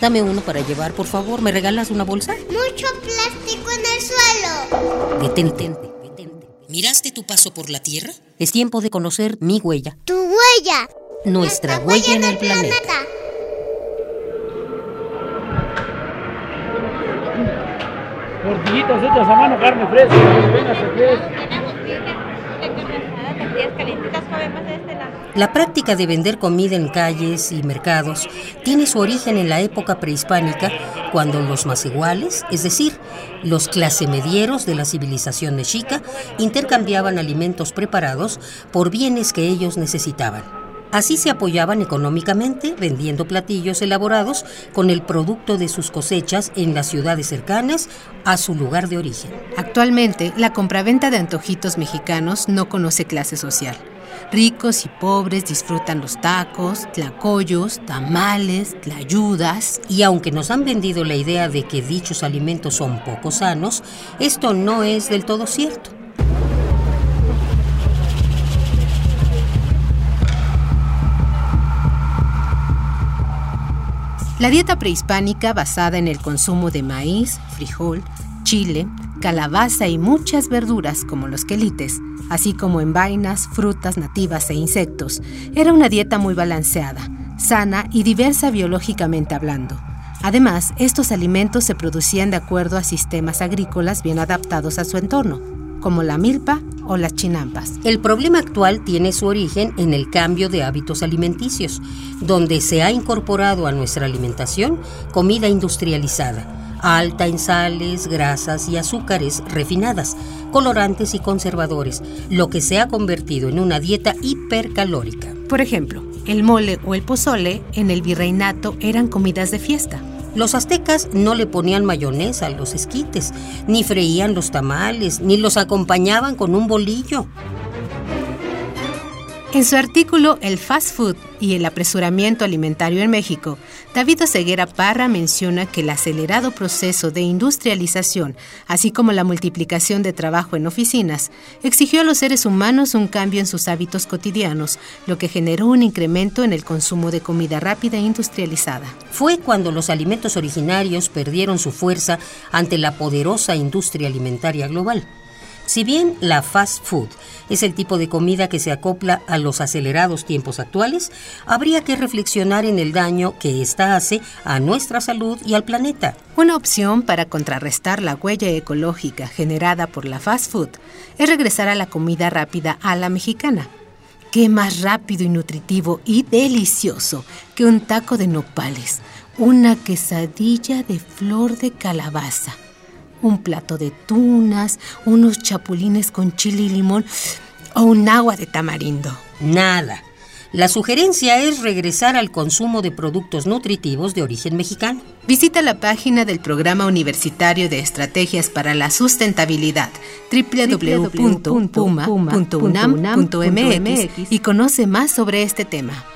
Dame uno para llevar, por favor. ¿Me regalas una bolsa? Mucho plástico en el suelo. Detente. detente. ¿Miraste tu paso por la Tierra? Es tiempo de conocer mi huella. Tu huella. Nuestra, huella, en el planeta. Tortillitas hechas a mano, carne fresca, véngase fresca. La práctica de vender comida en calles y mercados tiene su origen en la época prehispánica, cuando los más iguales, es decir, los clase medieros de la civilización mexica, intercambiaban alimentos preparados por bienes que ellos necesitaban. Así se apoyaban económicamente vendiendo platillos elaborados con el producto de sus cosechas en las ciudades cercanas a su lugar de origen. Actualmente, la compraventa de antojitos mexicanos no conoce clase social. Ricos y pobres disfrutan los tacos, tlacoyos, tamales, tlayudas. Y aunque nos han vendido la idea de que dichos alimentos son poco sanos, esto no es del todo cierto. La dieta prehispánica basada en el consumo de maíz, frijol, chile, calabaza y muchas verduras como los quelites, así como en vainas, frutas nativas e insectos, era una dieta muy balanceada, sana y diversa biológicamente hablando. Además, estos alimentos se producían de acuerdo a sistemas agrícolas bien adaptados a su entorno, como la milpa o las chinampas. El problema actual tiene su origen en el cambio de hábitos alimenticios, donde se ha incorporado a nuestra alimentación comida industrializada, alta en sales, grasas y azúcares refinadas, colorantes y conservadores, lo que se ha convertido en una dieta hipercalórica. Por ejemplo, el mole o el pozole en el virreinato eran comidas de fiesta. Los aztecas no le ponían mayonesa a los esquites, ni freían los tamales, ni los acompañaban con un bolillo. En su artículo El fast food y el apresuramiento alimentario en México, David Oseguera Parra menciona que el acelerado proceso de industrialización, así como la multiplicación de trabajo en oficinas, exigió a los seres humanos un cambio en sus hábitos cotidianos, lo que generó un incremento en el consumo de comida rápida e industrializada. Fue cuando los alimentos originarios perdieron su fuerza ante la poderosa industria alimentaria global. Si bien la fast food es el tipo de comida que se acopla a los acelerados tiempos actuales, habría que reflexionar en el daño que ésta hace a nuestra salud y al planeta. Una opción para contrarrestar la huella ecológica generada por la fast food es regresar a la comida rápida a la mexicana. ¿Qué más rápido y nutritivo y delicioso que un taco de nopales, una quesadilla de flor de calabaza? Un plato de tunas, unos chapulines con chile y limón o un agua de tamarindo. Nada. La sugerencia es regresar al consumo de productos nutritivos de origen mexicano. Visita la página del Programa Universitario de Estrategias para la Sustentabilidad www.puma.unam.mx y conoce más sobre este tema.